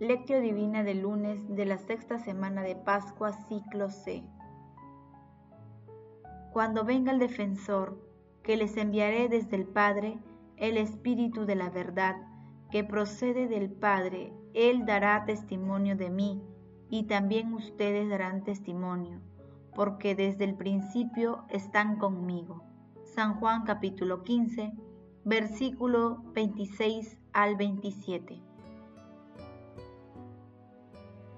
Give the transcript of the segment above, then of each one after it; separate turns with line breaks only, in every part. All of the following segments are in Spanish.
Lectio Divina del lunes de la sexta semana de Pascua, ciclo C. Cuando venga el defensor, que les enviaré desde el Padre, el Espíritu de la verdad, que procede del Padre, Él dará testimonio de mí, y también ustedes darán testimonio, porque desde el principio están conmigo. San Juan capítulo 15, versículo 26 al 27.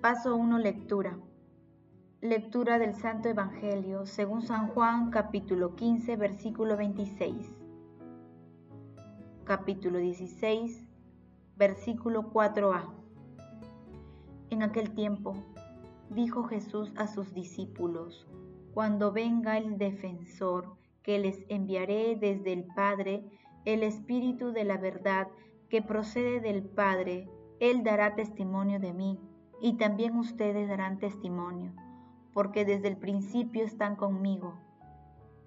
Paso 1. Lectura. Lectura del Santo Evangelio según San Juan capítulo 15 versículo 26. Capítulo 16 versículo 4a. En aquel tiempo dijo Jesús a sus discípulos, Cuando venga el defensor que les enviaré desde el Padre, el Espíritu de la verdad que procede del Padre, Él dará testimonio de mí y también ustedes darán testimonio, porque desde el principio están conmigo.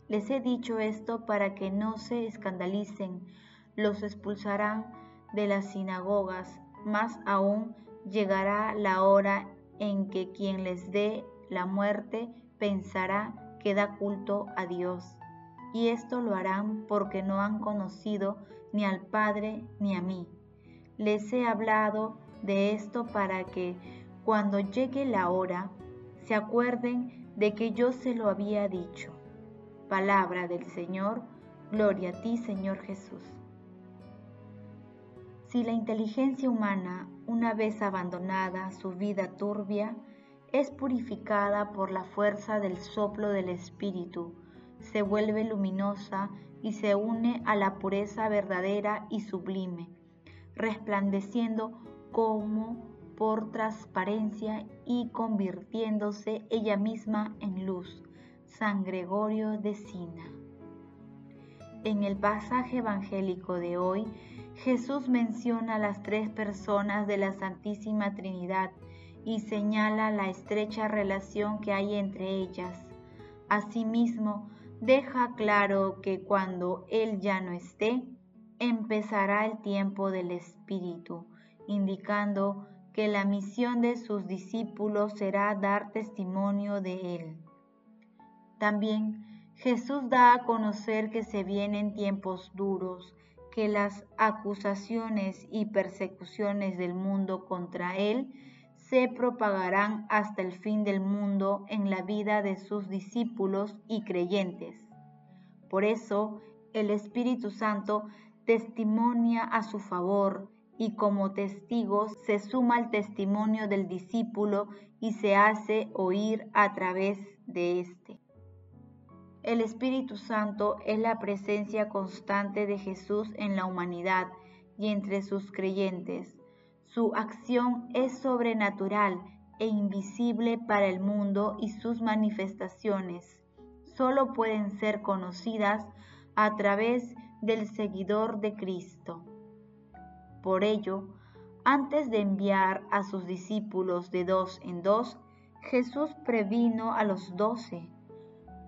Les he dicho esto para que no se escandalicen, los expulsarán de las sinagogas, más aún llegará la hora en que quien les dé la muerte pensará que da culto a Dios. Y esto lo harán porque no han conocido ni al Padre ni a mí. Les he hablado de esto para que cuando llegue la hora, se acuerden de que yo se lo había dicho. Palabra del Señor, gloria a ti Señor Jesús. Si la inteligencia humana, una vez abandonada su vida turbia, es purificada por la fuerza del soplo del Espíritu, se vuelve luminosa y se une a la pureza verdadera y sublime, resplandeciendo como por transparencia y convirtiéndose ella misma en luz. San Gregorio de Sina. En el pasaje evangélico de hoy, Jesús menciona a las tres personas de la Santísima Trinidad y señala la estrecha relación que hay entre ellas. Asimismo, deja claro que cuando Él ya no esté, empezará el tiempo del Espíritu, indicando que la misión de sus discípulos será dar testimonio de Él. También Jesús da a conocer que se vienen tiempos duros, que las acusaciones y persecuciones del mundo contra Él se propagarán hasta el fin del mundo en la vida de sus discípulos y creyentes. Por eso, el Espíritu Santo testimonia a su favor y como testigos se suma el testimonio del discípulo y se hace oír a través de éste. El Espíritu Santo es la presencia constante de Jesús en la humanidad y entre sus creyentes. Su acción es sobrenatural e invisible para el mundo y sus manifestaciones solo pueden ser conocidas a través del seguidor de Cristo. Por ello, antes de enviar a sus discípulos de dos en dos, Jesús previno a los doce.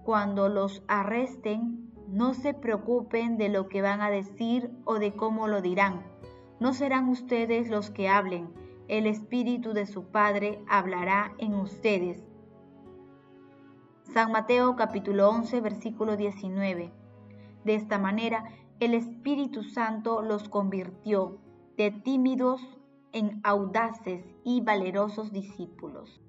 Cuando los arresten, no se preocupen de lo que van a decir o de cómo lo dirán. No serán ustedes los que hablen, el Espíritu de su Padre hablará en ustedes. San Mateo capítulo 11 versículo 19. De esta manera, el Espíritu Santo los convirtió de tímidos en audaces y valerosos discípulos.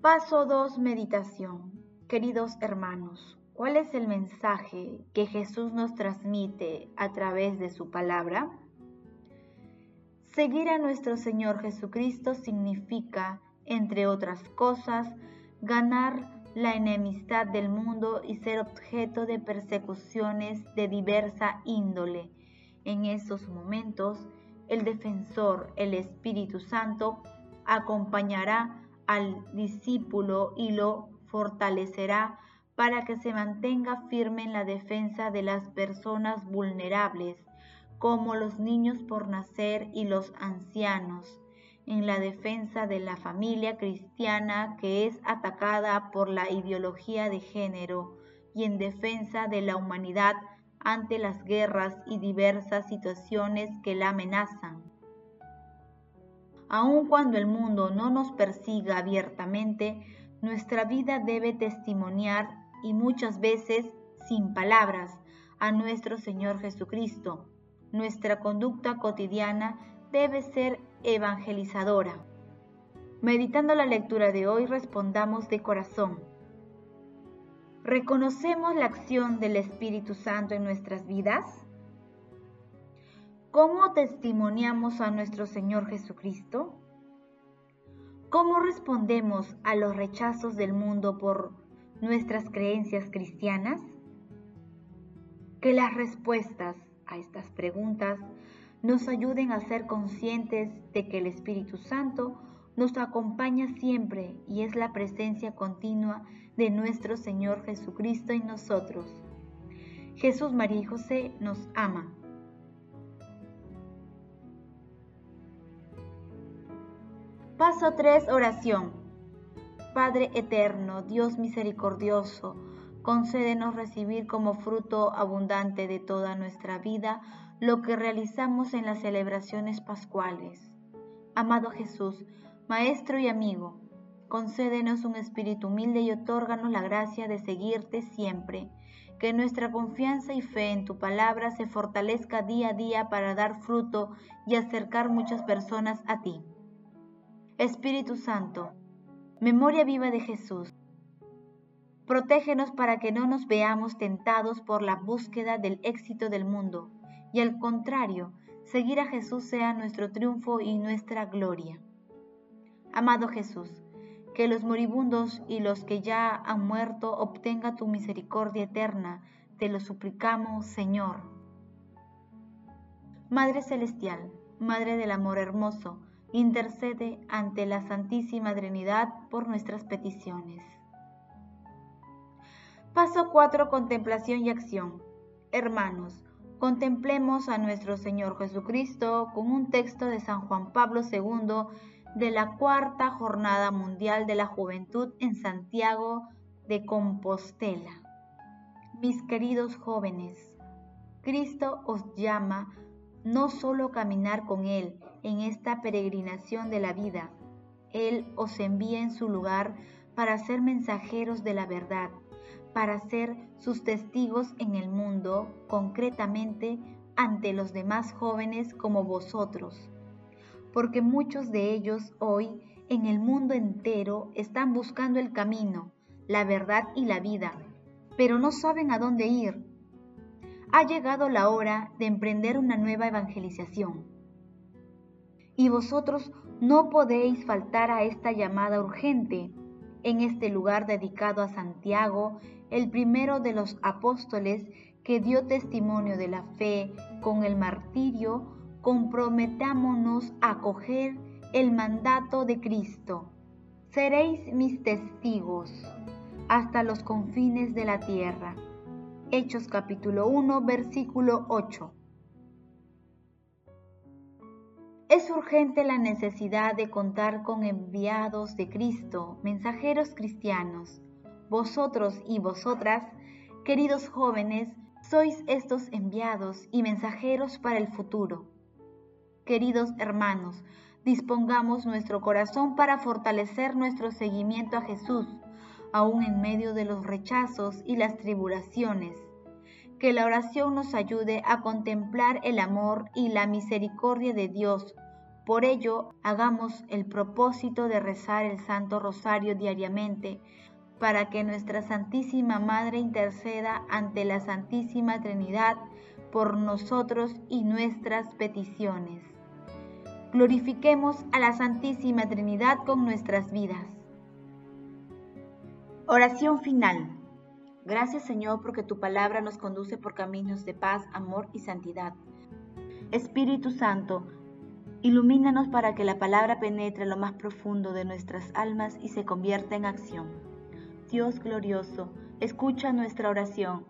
Paso 2. Meditación. Queridos hermanos, ¿cuál es el mensaje que Jesús nos transmite a través de su palabra? Seguir a nuestro Señor Jesucristo significa, entre otras cosas, ganar la enemistad del mundo y ser objeto de persecuciones de diversa índole En esos momentos, el defensor, el Espíritu Santo, acompañará al discípulo y lo fortalecerá para que se mantenga firme en la defensa de las personas vulnerables, como los niños por nacer y los ancianos, en la defensa de la familia cristiana que es atacada por la ideología de género y en defensa de la humanidad ante las guerras y diversas situaciones que la amenazan. Aun cuando el mundo no nos persiga abiertamente, nuestra vida debe testimoniar y muchas veces sin palabras a nuestro Señor Jesucristo. Nuestra conducta cotidiana debe ser evangelizadora. Meditando la lectura de hoy, respondamos de corazón. ¿Reconocemos la acción del Espíritu Santo en nuestras vidas? ¿Cómo testimoniamos a nuestro Señor Jesucristo? ¿Cómo respondemos a los rechazos del mundo por nuestras creencias cristianas? Que las respuestas a estas preguntas nos ayuden a ser conscientes de que el Espíritu Santo nos acompaña siempre y es la presencia continua de nuestro Señor Jesucristo en nosotros. Jesús, María y José nos ama. Paso 3, oración. Padre eterno, Dios misericordioso, concédenos recibir como fruto abundante de toda nuestra vida lo que realizamos en las celebraciones pascuales. Amado Jesús, Maestro y amigo, concédenos un espíritu humilde y otórganos la gracia de seguirte siempre. Que nuestra confianza y fe en tu palabra se fortalezca día a día para dar fruto y acercar muchas personas a ti. Espíritu Santo, memoria viva de Jesús, protégenos para que no nos veamos tentados por la búsqueda del éxito del mundo y al contrario, seguir a Jesús sea nuestro triunfo y nuestra gloria. Amado Jesús, que los moribundos y los que ya han muerto obtenga tu misericordia eterna, te lo suplicamos, Señor. Madre Celestial, Madre del Amor Hermoso, intercede ante la Santísima Trinidad por nuestras peticiones. Paso 4. Contemplación y acción. Hermanos, contemplemos a nuestro Señor Jesucristo con un texto de San Juan Pablo II de la Cuarta Jornada Mundial de la Juventud en Santiago de Compostela. Mis queridos jóvenes, Cristo os llama no solo caminar con Él en esta peregrinación de la vida, Él os envía en su lugar para ser mensajeros de la verdad, para ser sus testigos en el mundo, concretamente ante los demás jóvenes como vosotros, porque muchos de ellos hoy en el mundo entero están buscando el camino, la verdad y la vida, pero no saben a dónde ir ha llegado la hora de emprender una nueva evangelización. Y vosotros no podéis faltar a esta llamada urgente en este lugar dedicado a Santiago, el primero de los apóstoles que dio testimonio de la fe con el martirio, comprometámonos a acoger el mandato de Cristo. Seréis mis testigos hasta los confines de la tierra. Hechos capítulo 1, versículo 8. Es urgente la necesidad de contar con enviados de Cristo, mensajeros cristianos. Vosotros y vosotras, queridos jóvenes, sois estos enviados y mensajeros para el futuro. Queridos hermanos, dispongamos nuestro corazón para fortalecer nuestro seguimiento a Jesús aún en medio de los rechazos y las tribulaciones. Que la oración nos ayude a contemplar el amor y la misericordia de Dios. Por ello, hagamos el propósito de rezar el Santo Rosario diariamente, para que nuestra Santísima Madre interceda ante la Santísima Trinidad por nosotros y nuestras peticiones. Glorifiquemos a la Santísima Trinidad con nuestras vidas. Oración final. Gracias Señor porque tu palabra nos conduce por caminos de paz, amor y santidad. Espíritu Santo, ilumínanos para que la palabra penetre lo más profundo de nuestras almas y se convierta en acción. Dios glorioso, escucha nuestra oración.